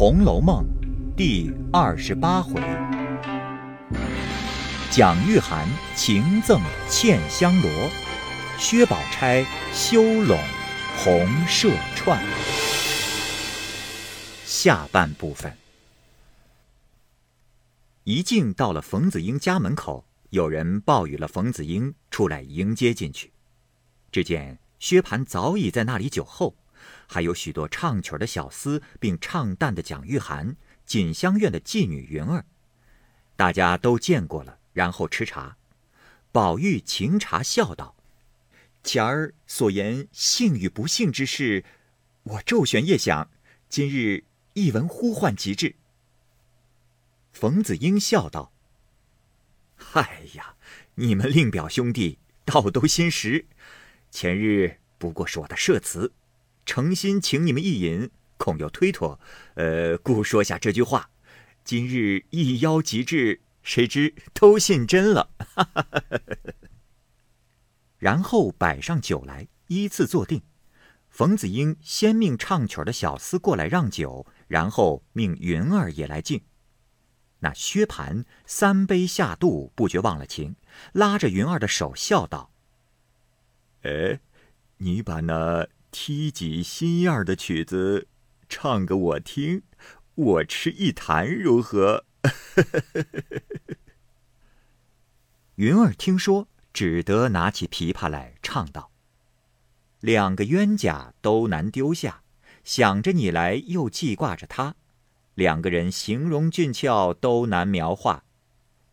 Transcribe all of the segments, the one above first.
红楼梦》第二十八回，蒋玉菡情赠茜香罗，薛宝钗修拢红麝串。下半部分，一径到了冯子英家门口，有人报与了冯子英出来迎接进去。只见薛蟠早已在那里酒后。还有许多唱曲的小厮，并唱旦的蒋玉菡、锦香院的妓女云儿，大家都见过了，然后吃茶。宝玉请茶笑道：“前儿所言幸与不幸之事，我周旋夜想，今日一闻呼唤即至。”冯子英笑道：“嗨呀，你们令表兄弟倒都心实，前日不过是我的设词。”诚心请你们一饮，恐又推脱，呃，故说下这句话。今日一邀即至，谁知都信真了。然后摆上酒来，依次坐定。冯子英先命唱曲的小厮过来让酒，然后命云儿也来敬。那薛蟠三杯下肚，不觉忘了情，拉着云儿的手笑道：“哎，你把那……”踢几新样的曲子，唱给我听，我吃一坛如何？云儿听说，只得拿起琵琶来唱道：“两个冤家都难丢下，想着你来又记挂着他，两个人形容俊俏都难描画，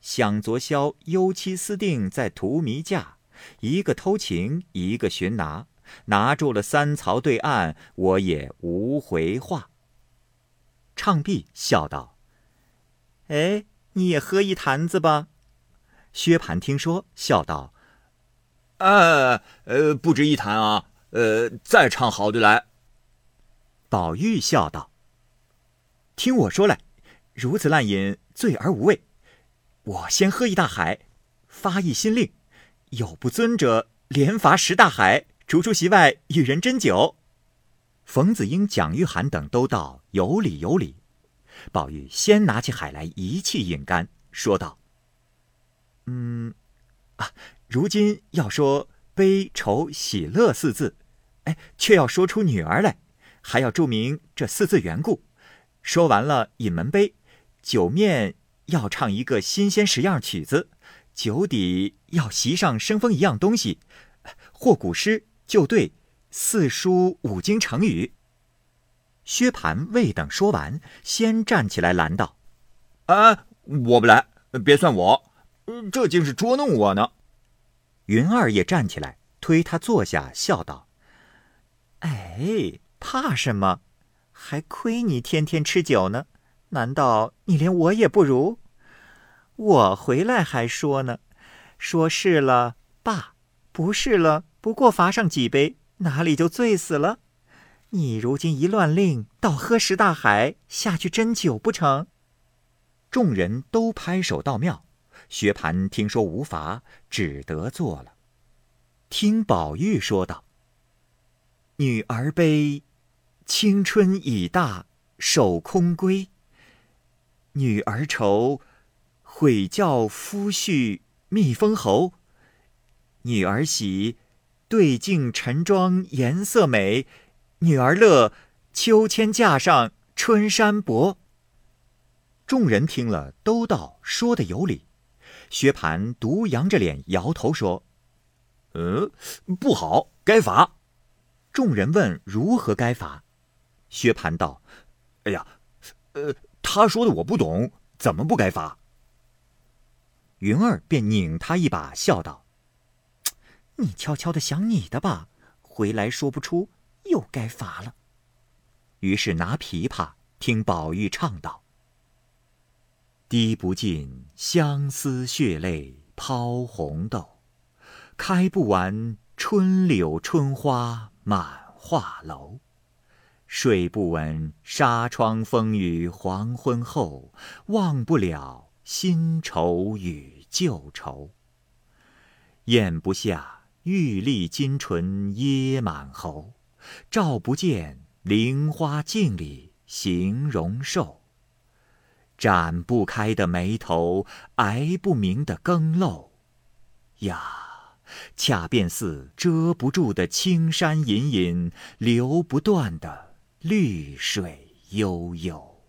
想昨宵幽妻私定在荼蘼架，一个偷情，一个寻拿。”拿住了三曹对岸，我也无回话。唱毕，笑道：“哎，你也喝一坛子吧。”薛蟠听说，笑道：“呃呃，不止一坛啊，呃，再唱好的来。”宝玉笑道：“听我说来，如此滥饮，醉而无味。我先喝一大海，发一心令，有不尊者，连罚十大海。”逐出席外，与人斟酒。冯子英、蒋玉菡等都道有理有理。宝玉先拿起海来，一气饮干，说道：“嗯，啊，如今要说悲愁喜乐四字，哎，却要说出女儿来，还要注明这四字缘故。说完了饮门杯，酒面要唱一个新鲜十样曲子，酒底要席上生风一样东西，或古诗。”就对，四书五经成语。薛蟠未等说完，先站起来拦道：“啊，我不来，别算我，这竟是捉弄我呢。”云儿也站起来，推他坐下，笑道：“哎，怕什么？还亏你天天吃酒呢，难道你连我也不如？我回来还说呢，说是了罢，不是了。”不过罚上几杯，哪里就醉死了？你如今一乱令，倒喝十大海下去斟酒不成？众人都拍手道妙。薛蟠听说无罚，只得坐了。听宝玉说道：“女儿悲，青春已大，守空闺；女儿愁，悔教夫婿觅封侯；女儿喜。”对镜陈妆颜色美，女儿乐，秋千架上春衫薄。众人听了，都道说的有理。薛蟠独扬着脸摇头说：“嗯，不好，该罚。”众人问如何该罚，薛蟠道：“哎呀，呃，他说的我不懂，怎么不该罚？”云儿便拧他一把，笑道。你悄悄的想你的吧，回来说不出，又该罚了。于是拿琵琶听宝玉唱道：“滴不尽相思血泪抛红豆，开不完春柳春花满画楼。睡不稳纱窗风雨黄昏后，忘不了新愁与旧愁。咽不下。”玉立金唇噎满喉，照不见菱花镜里形容瘦。展不开的眉头，挨不明的更漏，呀，恰便似遮不住的青山隐隐，流不断的绿水悠悠。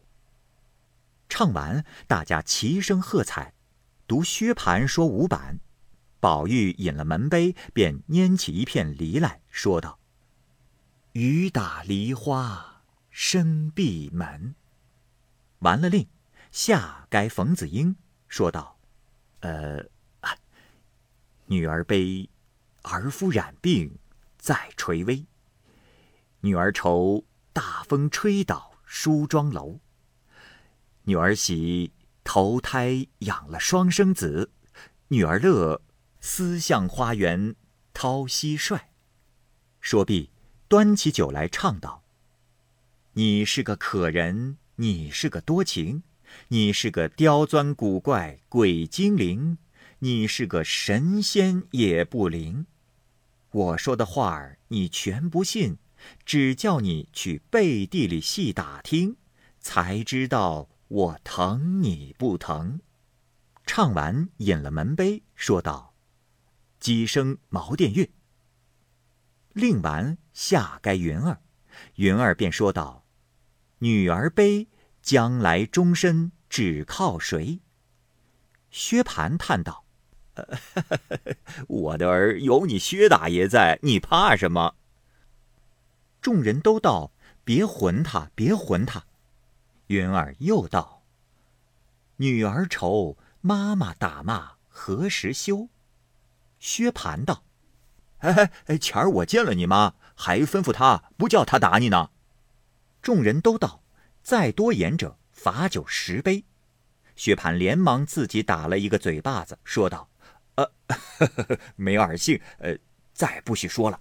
唱完，大家齐声喝彩。读薛蟠说五版，宝玉饮了门杯，便拈起一片梨来说道：“雨打梨花深闭门。”完了令。下该冯子英说道：“呃，女儿悲，儿夫染病在垂危；女儿愁，大风吹倒梳妆楼；女儿喜，投胎养了双生子；女儿乐，思向花园掏蟋蟀。”说毕，端起酒来唱道：“你是个可人，你是个多情。”你是个刁钻古怪鬼精灵，你是个神仙也不灵。我说的话儿你全不信，只叫你去背地里细打听，才知道我疼你不疼。唱完，饮了门杯，说道：“几声毛殿乐。”令完，下该云儿，云儿便说道：“女儿悲。”将来终身只靠谁？薛蟠叹道：“我的儿有你薛大爷在，你怕什么？”众人都道：“别混他，别混他。”云儿又道：“女儿愁，妈妈打骂何时休？”薛蟠道：“哎哎，前儿我见了你妈，还吩咐她不叫她打你呢。”众人都道。再多言者，罚酒十杯。薛蟠连忙自己打了一个嘴巴子，说道：“呃，呵 呵没耳性，呃，再不许说了。”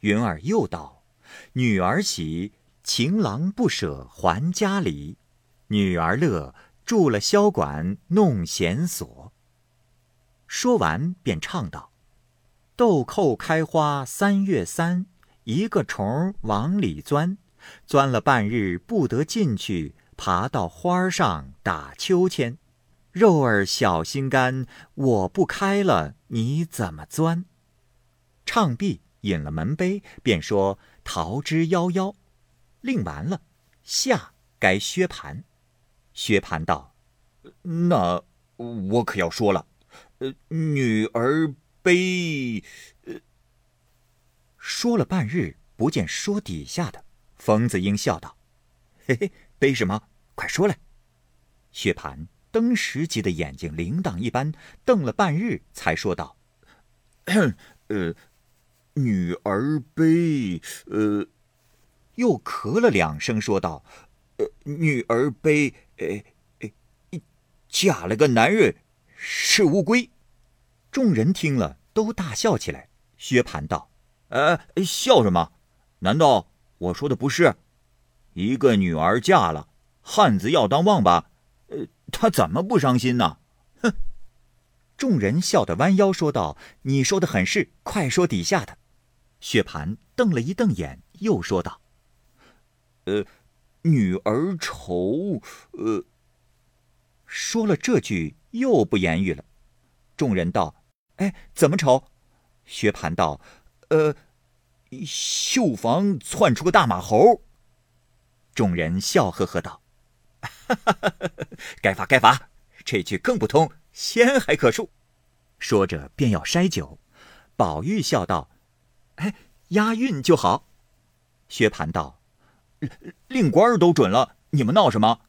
云儿又道：“女儿喜，情郎不舍还家里；女儿乐，住了箫馆弄弦索。”说完便唱道：“豆蔻开花三月三，一个虫往里钻。”钻了半日不得进去，爬到花上打秋千。肉儿小心肝，我不开了，你怎么钻？唱毕，饮了门杯，便说桃之夭夭。令完了，下该薛蟠。薛蟠道：“那我可要说了。呃，女儿悲。”说了半日，不见说底下的。冯子英笑道：“嘿嘿，悲什么？快说来。”薛蟠登时急得眼睛铃铛一般，瞪了半日，才说道：“呃，女儿悲，呃，又咳了两声，说道：‘呃，女儿悲，呃，嫁了个男人，是乌龟。’”众人听了，都大笑起来。薛蟠道：“呃，笑什么？难道？”我说的不是，一个女儿嫁了，汉子要当旺吧？呃，他怎么不伤心呢？哼！众人笑得弯腰，说道：“你说的很是，快说底下的。”薛蟠瞪了一瞪眼，又说道：“呃，女儿愁，呃。”说了这句，又不言语了。众人道：“哎，怎么愁？”薛蟠道：“呃。”绣房窜出个大马猴，众人笑呵呵道：“哈哈哈该罚该罚，这句更不通，仙还可恕。”说着便要筛酒，宝玉笑道：“哎，押韵就好。”薛蟠道：“令官都准了，你们闹什么？”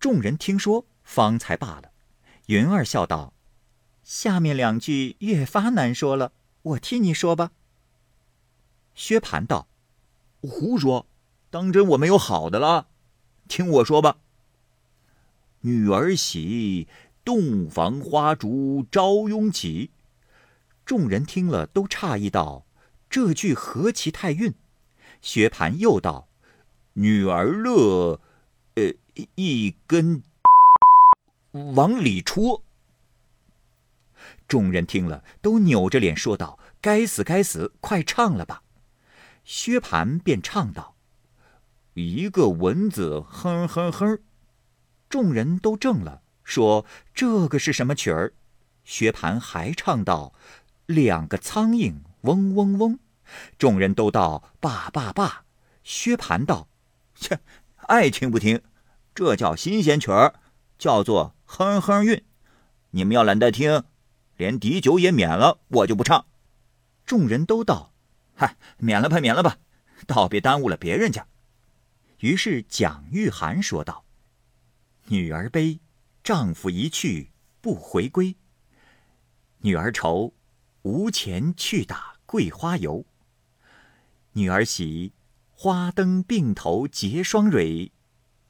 众人听说，方才罢了。云儿笑道：“下面两句越发难说了，我替你说吧。”薛蟠道：“胡说，当真我没有好的了。听我说吧。女儿喜，洞房花烛朝拥挤。”众人听了都诧异道：“这句何其太韵！”薛蟠又道：“女儿乐，呃，一根往里戳。”众人听了都扭着脸说道：“该死，该死！快唱了吧！”薛蟠便唱道：“一个蚊子哼哼哼。众人都怔了，说：“这个是什么曲儿？”薛蟠还唱道：“两个苍蝇嗡嗡嗡。”众人都道：“罢罢罢！”薛蟠道：“切，爱听不听，这叫新鲜曲儿，叫做哼哼韵。你们要懒得听，连底酒也免了，我就不唱。”众人都道：“嗨，免了吧，免了吧，倒别耽误了别人家。”于是蒋玉菡说道：“女儿悲，丈夫一去不回归；女儿愁，无钱去打桂花油；女儿喜。”花灯并头结双蕊，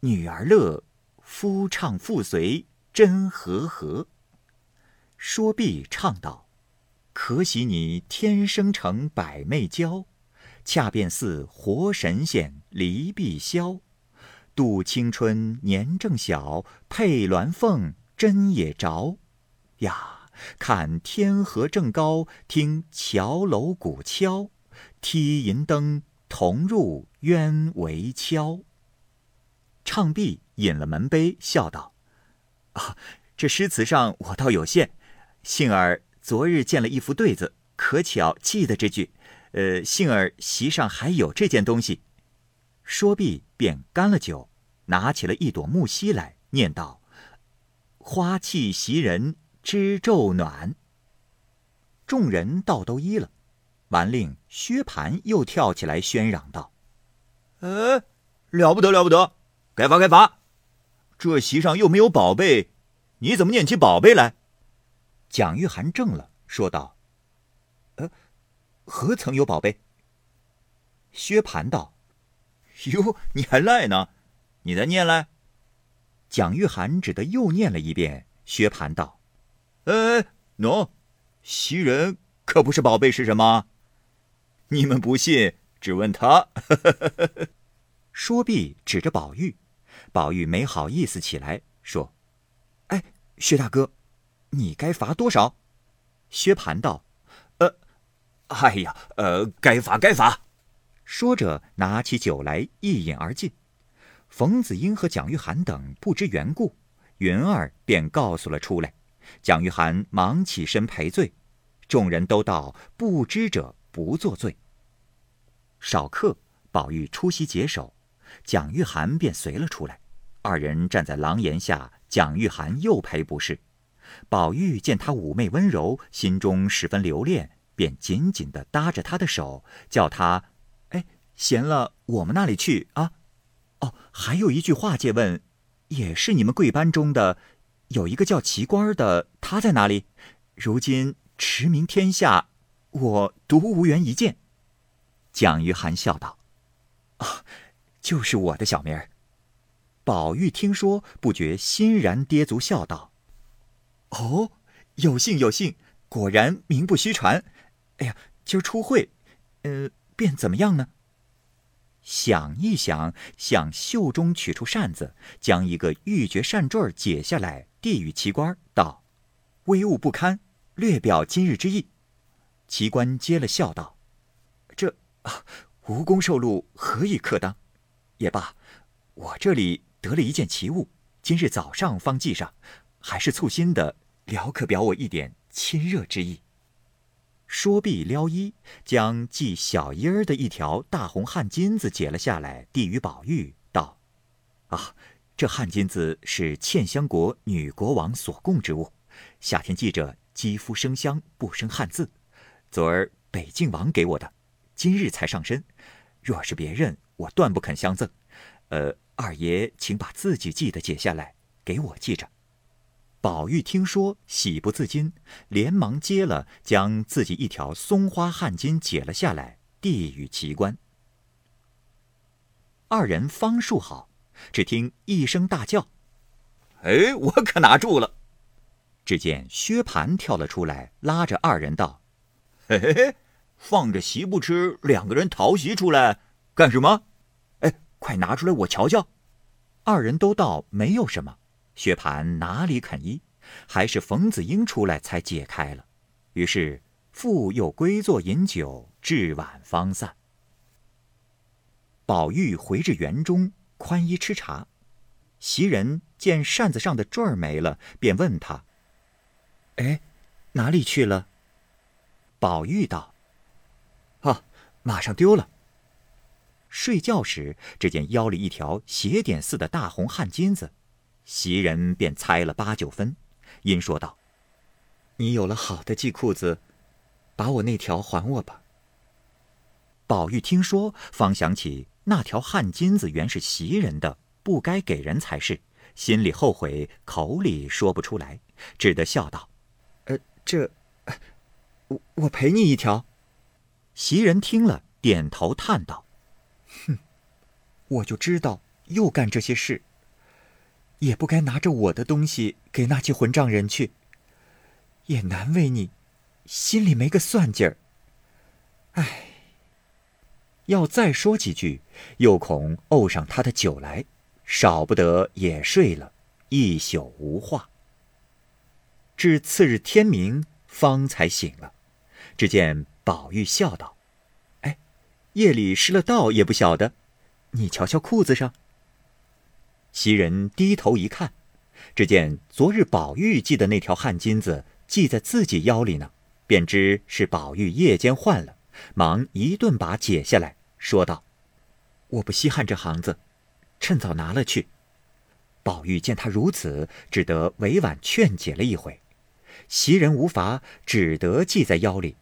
女儿乐，夫唱妇随真和合。说毕唱道：“可喜你天生成百媚娇，恰便似活神仙离碧霄。度青春年正小，配鸾凤真也着。呀，看天河正高，听桥楼鼓敲，踢银灯。”同入鸢围敲。唱毕，饮了门杯，笑道：“啊，这诗词上我倒有限，幸而昨日见了一幅对子，可巧记得这句。呃，幸而席上还有这件东西。”说毕，便干了酒，拿起了一朵木樨来，念道：“花气袭人知昼暖。”众人倒都依了。完令，薛蟠又跳起来喧嚷道：“呃，了不得了不得，该罚该罚！这席上又没有宝贝，你怎么念起宝贝来？”蒋玉菡怔了，说道：“呃，何曾有宝贝？”薛蟠道：“哟，你还赖呢？你再念来。”蒋玉菡只得又念了一遍。薛蟠道：“呃，喏，袭人可不是宝贝是什么？”你们不信，只问他。说毕，指着宝玉，宝玉没好意思起来，说：“哎，薛大哥，你该罚多少？”薛蟠道：“呃，哎呀，呃，该罚该罚。”说着，拿起酒来一饮而尽。冯子英和蒋玉菡等不知缘故，云儿便告诉了出来。蒋玉菡忙起身赔罪，众人都道：“不知者不作罪。”少客，宝玉出席解手，蒋玉菡便随了出来。二人站在廊檐下，蒋玉菡又赔不是。宝玉见他妩媚温柔，心中十分留恋，便紧紧地搭着他的手，叫他：“哎，闲了，我们那里去啊？哦，还有一句话借问，也是你们贵班中的，有一个叫奇官的，他在哪里？如今驰名天下，我独无缘一见。”蒋玉菡笑道：“啊，就是我的小名儿。”宝玉听说，不觉欣然跌足，笑道：“哦，有幸有幸，果然名不虚传。哎呀，今儿出会，呃，便怎么样呢？”想一想，向袖中取出扇子，将一个玉珏扇坠解下来，递与奇官，道：“微物不堪，略表今日之意。”奇官接了，笑道：“这……”啊，无功受禄，何以克当？也罢，我这里得了一件奇物，今日早上方系上，还是簇新的，了可表我一点亲热之意。说毕，撩衣，将系小衣儿的一条大红汗巾子解了下来，递与宝玉，道：“啊，这汗巾子是茜香国女国王所供之物，夏天系着，肌肤生香，不生汗渍。昨儿北静王给我的。”今日才上身，若是别人，我断不肯相赠。呃，二爷，请把自己系的解下来，给我系着。宝玉听说，喜不自禁，连忙接了，将自己一条松花汗巾解了下来，递与奇观。二人方束好，只听一声大叫：“哎，我可拿住了！”只见薛蟠跳了出来，拉着二人道：“嘿嘿嘿。”放着席不吃，两个人逃席出来干什么？快拿出来我瞧瞧。二人都道没有什么。薛蟠哪里肯依，还是冯子英出来才解开了。于是复又归坐饮酒，至晚方散。宝玉回至园中，宽衣吃茶。袭人见扇子上的坠儿没了，便问他：“哎，哪里去了？”宝玉道：“啊，马上丢了。”睡觉时，只见腰里一条斜点似的大红汗巾子，袭人便猜了八九分，因说道：“你有了好的系裤子，把我那条还我吧。”宝玉听说，方想起那条汗巾子原是袭人的，不该给人才是，心里后悔，口里说不出来，只得笑道：“呃，这，我我赔你一条。”袭人听了，点头叹道：“哼，我就知道又干这些事，也不该拿着我的东西给那些混账人去，也难为你，心里没个算劲儿。唉。”要再说几句，又恐怄上他的酒来，少不得也睡了一宿无话。至次日天明，方才醒了。只见宝玉笑道：“，夜里失了道也不晓得，你瞧瞧裤子上。”袭人低头一看，只见昨日宝玉系的那条汗巾子系在自己腰里呢，便知是宝玉夜间换了。忙一顿把解下来，说道：“我不稀罕这行子，趁早拿了去。”宝玉见他如此，只得委婉劝解了一回。袭人无法，只得系在腰里。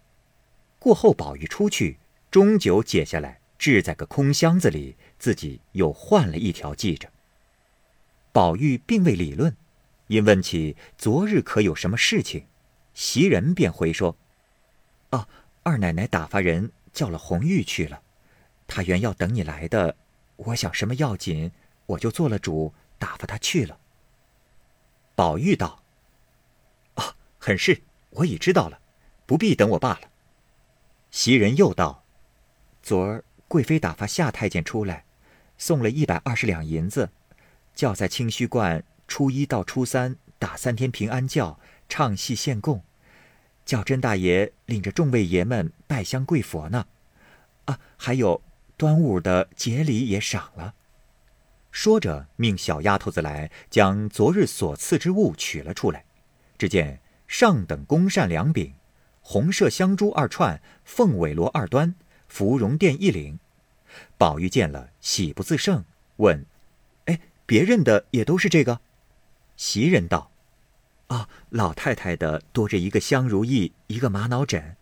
过后，宝玉出去，终究解下来，置在个空箱子里，自己又换了一条系着。宝玉并未理论，因问起昨日可有什么事情，袭人便回说：“哦。”二奶奶打发人叫了红玉去了，她原要等你来的。我想什么要紧，我就做了主，打发她去了。宝玉道：“哦，很是，我已知道了，不必等我罢了。”袭人又道：“昨儿贵妃打发夏太监出来，送了一百二十两银子，叫在清虚观初一到初三打三天平安轿，唱戏献供。”叫甄大爷领着众位爷们拜香跪佛呢，啊，还有端午的节礼也赏了。说着，命小丫头子来将昨日所赐之物取了出来。只见上等宫扇两柄，红麝香珠二串，凤尾罗二端，芙蓉殿一领。宝玉见了，喜不自胜，问：“哎，别人的也都是这个？”袭人道。哦，老太太的多着一个香如意，一个玛瑙枕；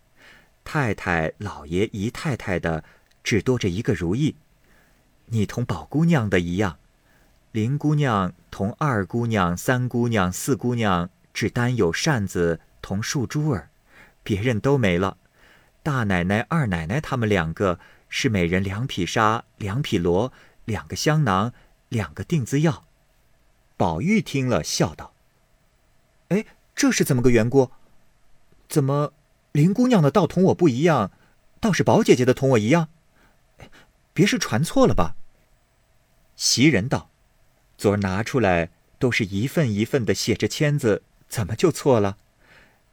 太太、老爷、姨太太的只多着一个如意。你同宝姑娘的一样，林姑娘同二姑娘、三姑娘、四姑娘只单有扇子同树珠儿，别人都没了。大奶奶、二奶奶他们两个是每人两匹纱、两匹罗、两个香囊、两个定子药。宝玉听了，笑道。哎，这是怎么个缘故？怎么林姑娘的倒同我不一样，倒是宝姐姐的同我一样？别是传错了吧？袭人道：“昨儿拿出来都是一份一份的写着签子，怎么就错了？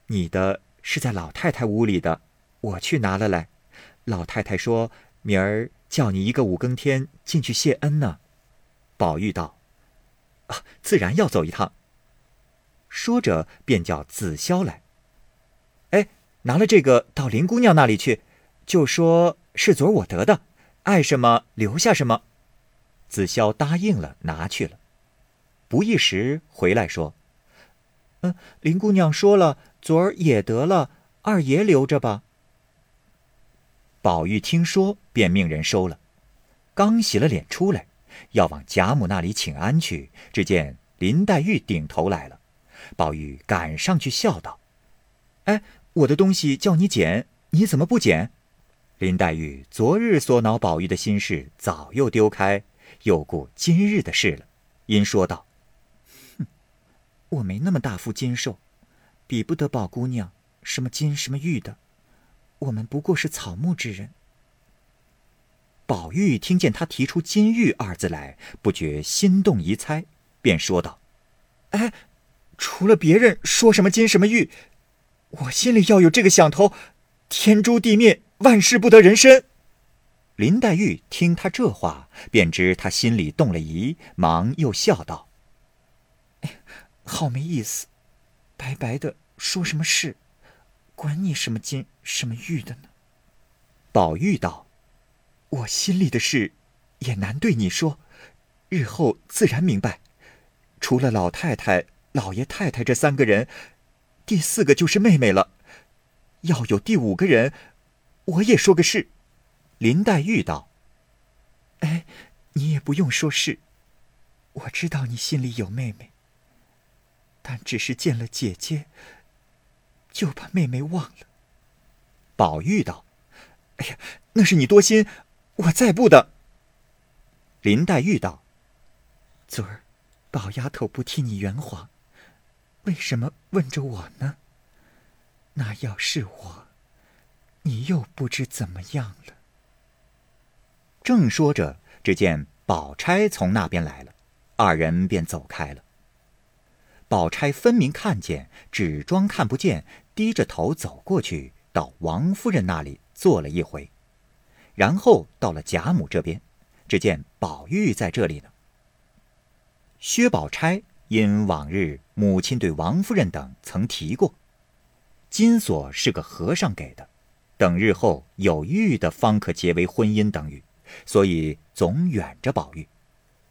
你的是在老太太屋里的，我去拿了来。老太太说明儿叫你一个五更天进去谢恩呢。”宝玉道：“啊，自然要走一趟。”说着，便叫紫霄来。哎，拿了这个到林姑娘那里去，就说是昨儿我得的，爱什么留下什么。紫霄答应了，拿去了。不一时回来说：“嗯，林姑娘说了，昨儿也得了，二爷留着吧。”宝玉听说，便命人收了。刚洗了脸出来，要往贾母那里请安去，只见林黛玉顶头来了。宝玉赶上去笑道：“哎，我的东西叫你捡，你怎么不捡？”林黛玉昨日所恼宝玉的心事早又丢开，又顾今日的事了，因说道：“哼，我没那么大副金寿，比不得宝姑娘什么金什么玉的，我们不过是草木之人。”宝玉听见他提出“金玉”二字来，不觉心动疑猜，便说道：“哎。”除了别人说什么金什么玉，我心里要有这个想头，天诛地灭，万事不得人身。林黛玉听他这话，便知他心里动了疑，忙又笑道：“哎好没意思，白白的说什么事，管你什么金什么玉的呢？”宝玉道：“我心里的事，也难对你说，日后自然明白。除了老太太、老爷太太这三个人，第四个就是妹妹了。要有第五个人，我也说个是。”林黛玉道：“哎，你也不用说是。我知道你心里有妹妹，但只是见了姐姐，就把妹妹忘了。”宝玉道：“哎呀，那是你多心，我再不的。”林黛玉道：“昨儿，宝丫头不替你圆谎，为什么问着我呢？那要是我，你又不知怎么样了。”正说着，只见宝钗从那边来了，二人便走开了。宝钗分明看见，只装看不见，低着头走过去，到王夫人那里坐了一回，然后到了贾母这边，只见宝玉在这里呢。薛宝钗因往日母亲对王夫人等曾提过，金锁是个和尚给的，等日后有玉的方可结为婚姻等语。所以总远着宝玉。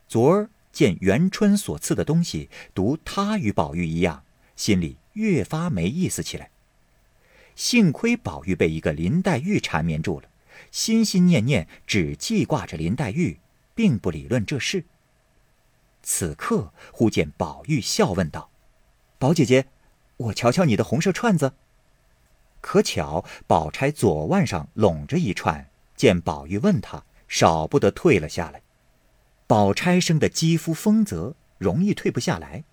昨儿见元春所赐的东西，独他与宝玉一样，心里越发没意思起来。幸亏宝玉被一个林黛玉缠绵住了，心心念念只记挂着林黛玉，并不理论这事。此刻忽见宝玉笑问道：“宝姐姐，我瞧瞧你的红色串子。”可巧宝钗左腕上拢着一串，见宝玉问他。少不得退了下来。宝钗生的肌肤丰泽，容易退不下来。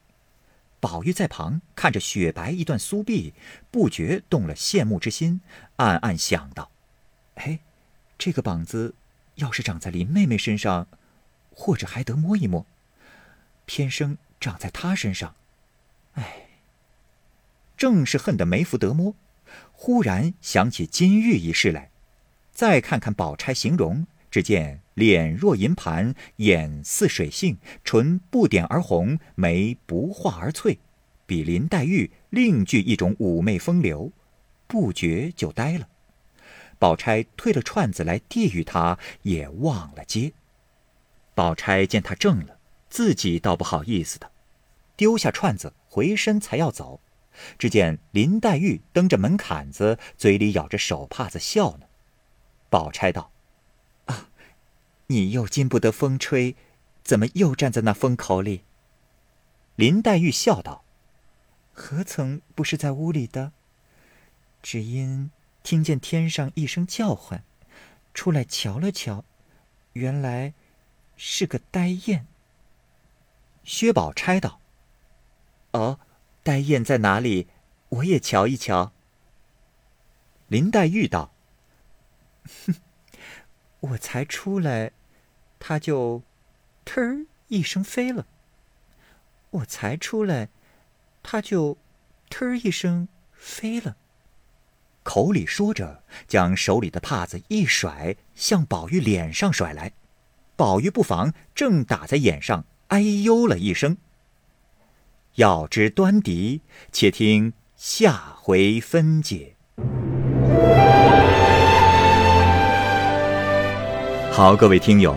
宝玉在旁看着雪白一段酥臂，不觉动了羡慕之心，暗暗想到：“哎，这个膀子要是长在林妹妹身上，或者还得摸一摸。偏生长在她身上，哎，正是恨得没福得摸。忽然想起金玉一事来，再看看宝钗形容。”只见脸若银盘，眼似水杏，唇不点而红，眉不画而翠，比林黛玉另具一种妩媚风流，不觉就呆了。宝钗推了串子来递与他，也忘了接。宝钗见他怔了，自己倒不好意思的，丢下串子，回身才要走，只见林黛玉蹬着门槛子，嘴里咬着手帕子笑呢。宝钗道。你又经不得风吹，怎么又站在那风口里？林黛玉笑道：“何曾不是在屋里的？只因听见天上一声叫唤，出来瞧了瞧，原来是个呆雁。”薛宝钗道：“哦，呆雁在哪里？我也瞧一瞧。”林黛玉道：“哼，我才出来。”他就，忒儿一声飞了。我才出来，他就，忒儿一声飞了。口里说着，将手里的帕子一甩，向宝玉脸上甩来。宝玉不防，正打在眼上，哎呦了一声。要知端倪，且听下回分解。好，各位听友。